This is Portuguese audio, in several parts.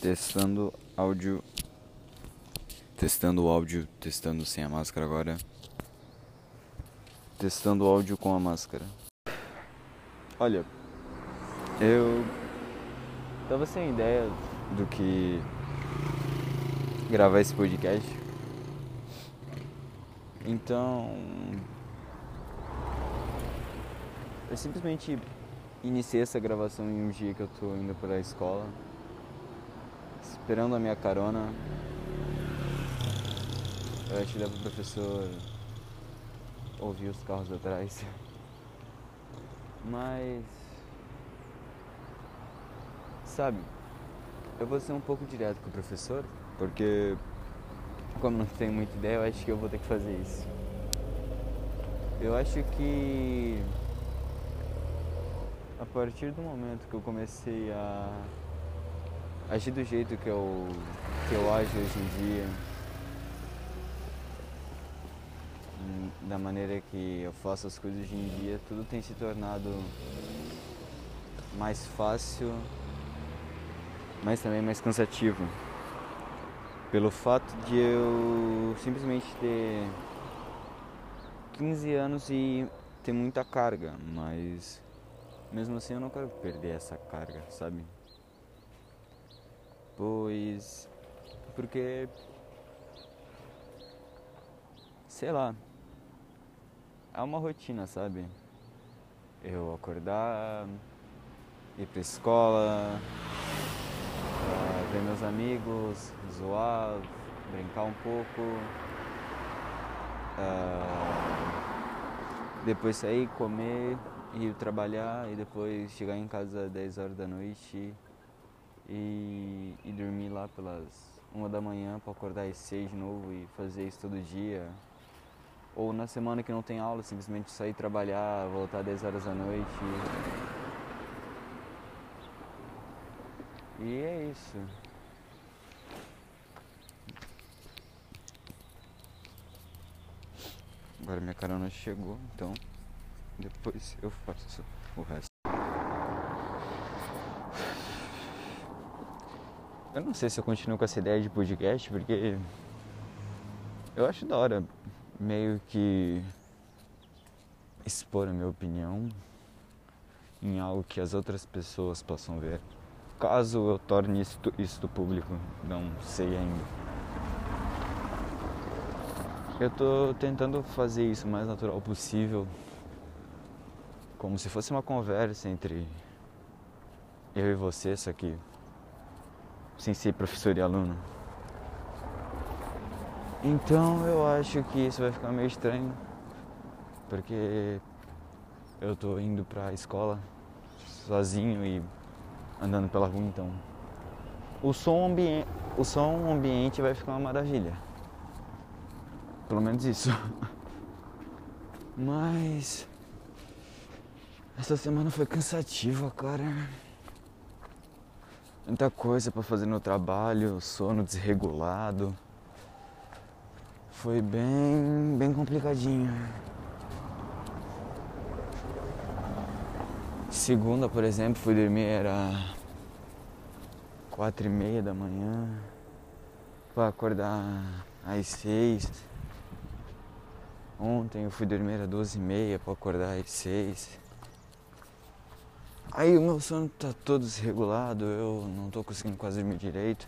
Testando áudio. Testando o áudio, testando sem a máscara agora. Testando o áudio com a máscara. Olha, eu tava sem ideia do que gravar esse podcast. Então, eu simplesmente iniciei essa gravação em um dia que eu tô indo para a escola, esperando a minha carona. Eu que dá pro professor ouvir os carros atrás. Mas. Sabe, eu vou ser um pouco direto com o professor, porque, como não tenho muita ideia, eu acho que eu vou ter que fazer isso. Eu acho que a partir do momento que eu comecei a agir do jeito que eu, que eu ajo hoje em dia, da maneira que eu faço as coisas hoje em dia, tudo tem se tornado mais fácil, mas também mais cansativo. Pelo fato de eu simplesmente ter 15 anos e ter muita carga, mas mesmo assim eu não quero perder essa carga, sabe? Pois. Porque. Sei lá. É uma rotina, sabe? Eu acordar, ir pra escola, ver meus amigos, zoar, brincar um pouco. Uh, depois sair, comer, ir trabalhar e depois chegar em casa às 10 horas da noite e, e dormir lá pelas uma da manhã para acordar às 6 de novo e fazer isso todo dia. Ou na semana que não tem aula, simplesmente sair trabalhar, voltar às 10 horas da noite. E é isso. Agora minha carona chegou, então depois eu faço o resto. Eu não sei se eu continuo com essa ideia de podcast, porque eu acho da hora meio que expor a minha opinião em algo que as outras pessoas possam ver. Caso eu torne isto, isto público, não sei ainda. Eu tô tentando fazer isso o mais natural possível como se fosse uma conversa entre eu e você, só que sem ser professor e aluno. Então eu acho que isso vai ficar meio estranho, porque eu tô indo pra escola sozinho e andando pela rua, então o som, ambiente, o som ambiente vai ficar uma maravilha. Pelo menos isso. Mas essa semana foi cansativa, cara. Muita coisa para fazer no trabalho, sono desregulado. Foi bem, bem complicadinho. Segunda, por exemplo, fui dormir era quatro e meia da manhã para acordar às seis. Ontem eu fui dormir às doze e meia para acordar às seis. Aí o meu sono tá todo desregulado, eu não tô conseguindo quase dormir direito.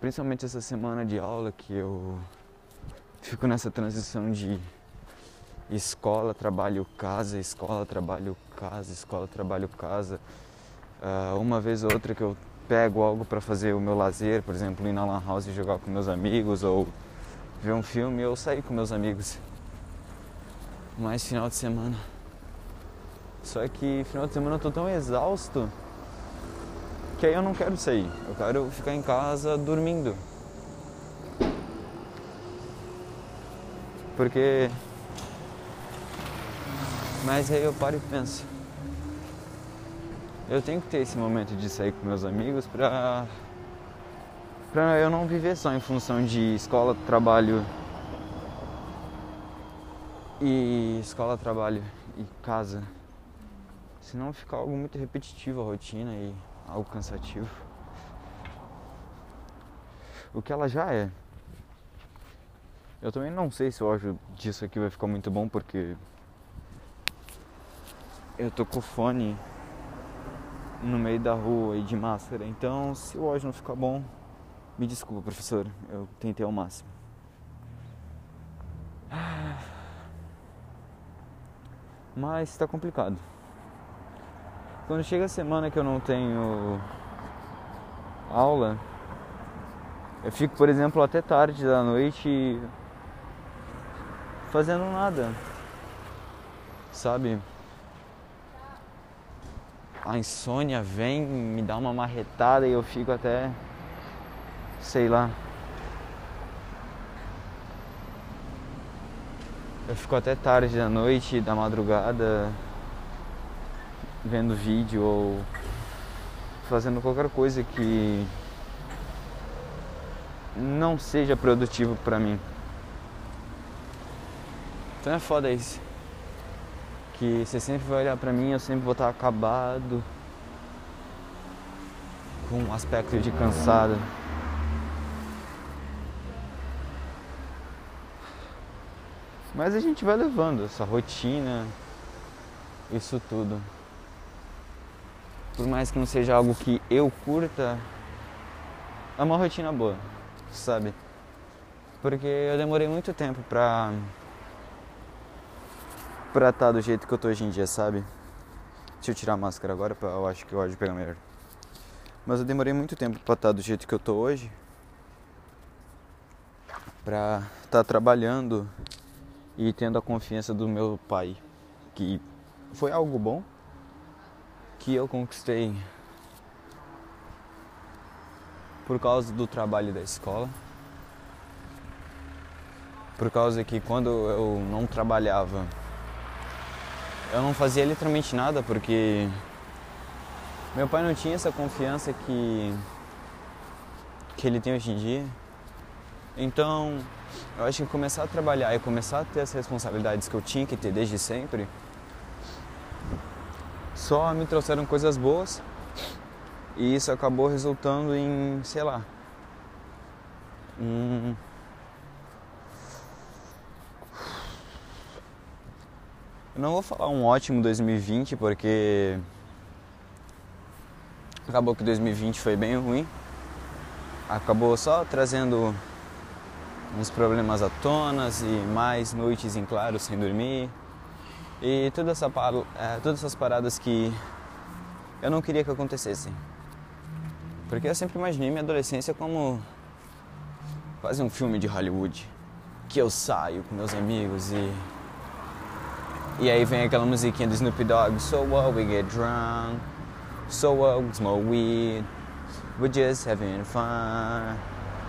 Principalmente essa semana de aula que eu fico nessa transição de escola, trabalho, casa, escola, trabalho, casa, escola, trabalho, casa. Uh, uma vez ou outra que eu pego algo para fazer o meu lazer, por exemplo, ir na lan house e jogar com meus amigos ou ver um filme ou sair com meus amigos. Mais final de semana só que final de semana eu tô tão exausto que aí eu não quero sair. Eu quero ficar em casa dormindo. Porque. Mas aí eu paro e penso. Eu tenho que ter esse momento de sair com meus amigos pra. pra eu não viver só em função de escola, trabalho. E escola, trabalho e casa. Senão fica algo muito repetitivo a rotina e algo cansativo. o que ela já é. Eu também não sei se o áudio disso aqui vai ficar muito bom porque eu tô com o fone no meio da rua e de máscara. Então, se o áudio não ficar bom, me desculpa, professor. Eu tentei ao máximo. Mas tá complicado. Quando chega a semana que eu não tenho aula, eu fico, por exemplo, até tarde da noite fazendo nada. Sabe? A insônia vem, me dá uma marretada e eu fico até sei lá. Eu fico até tarde da noite, da madrugada, vendo vídeo ou fazendo qualquer coisa que não seja produtivo para mim. Então é foda isso. Que você sempre vai olhar pra mim, eu sempre vou estar acabado, com um aspecto de cansado. Mas a gente vai levando essa rotina, isso tudo. Por mais que não seja algo que eu curta, é uma rotina boa, sabe? Porque eu demorei muito tempo pra pra estar tá do jeito que eu tô hoje em dia, sabe? Deixa eu tirar a máscara agora, eu acho que eu de pegar melhor. Mas eu demorei muito tempo pra estar tá do jeito que eu tô hoje. Pra estar tá trabalhando e tendo a confiança do meu pai, que foi algo bom que eu conquistei por causa do trabalho da escola. Por causa que quando eu não trabalhava, eu não fazia literalmente nada porque meu pai não tinha essa confiança que que ele tem hoje em dia. Então, eu acho que começar a trabalhar e começar a ter as responsabilidades que eu tinha que ter desde sempre só me trouxeram coisas boas e isso acabou resultando em, sei lá, um, eu não vou falar um ótimo 2020 porque acabou que 2020 foi bem ruim. Acabou só trazendo uns problemas à tona e mais noites em claro sem dormir. E toda essa, é, todas essas paradas que eu não queria que acontecessem. Porque eu sempre imaginei minha adolescência como quase um filme de Hollywood. Que eu saio com meus amigos e. E aí vem aquela musiquinha do Snoop Dogg: So what, we get drunk. So what, we smoke weed. We're just having fun.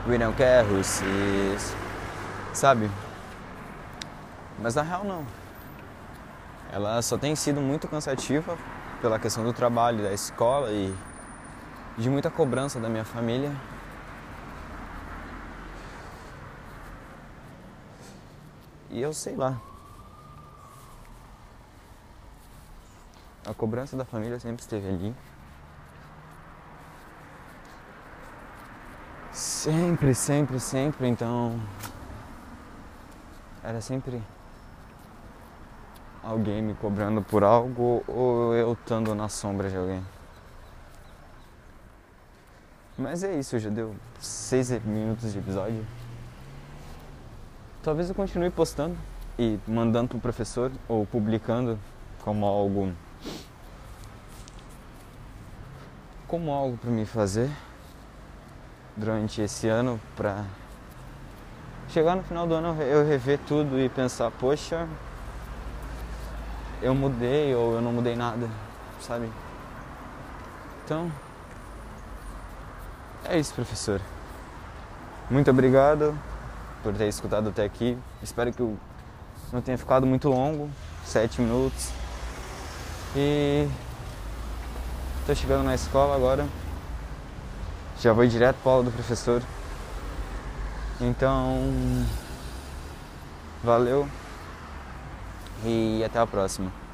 We don't care who sees. Sabe? Mas na real não. Ela só tem sido muito cansativa pela questão do trabalho, da escola e de muita cobrança da minha família. E eu sei lá. A cobrança da família sempre esteve ali. Sempre, sempre, sempre. Então. Era sempre alguém me cobrando por algo ou eu estando na sombra de alguém. Mas é isso, já deu seis minutos de episódio. Talvez eu continue postando e mandando pro professor ou publicando como algo como algo para me fazer durante esse ano para chegar no final do ano eu rever tudo e pensar, poxa, eu mudei ou eu não mudei nada, sabe? Então, é isso, professor. Muito obrigado por ter escutado até aqui. Espero que não tenha ficado muito longo, sete minutos. E tô chegando na escola agora. Já vou direto para aula do professor. Então, valeu e até a próxima.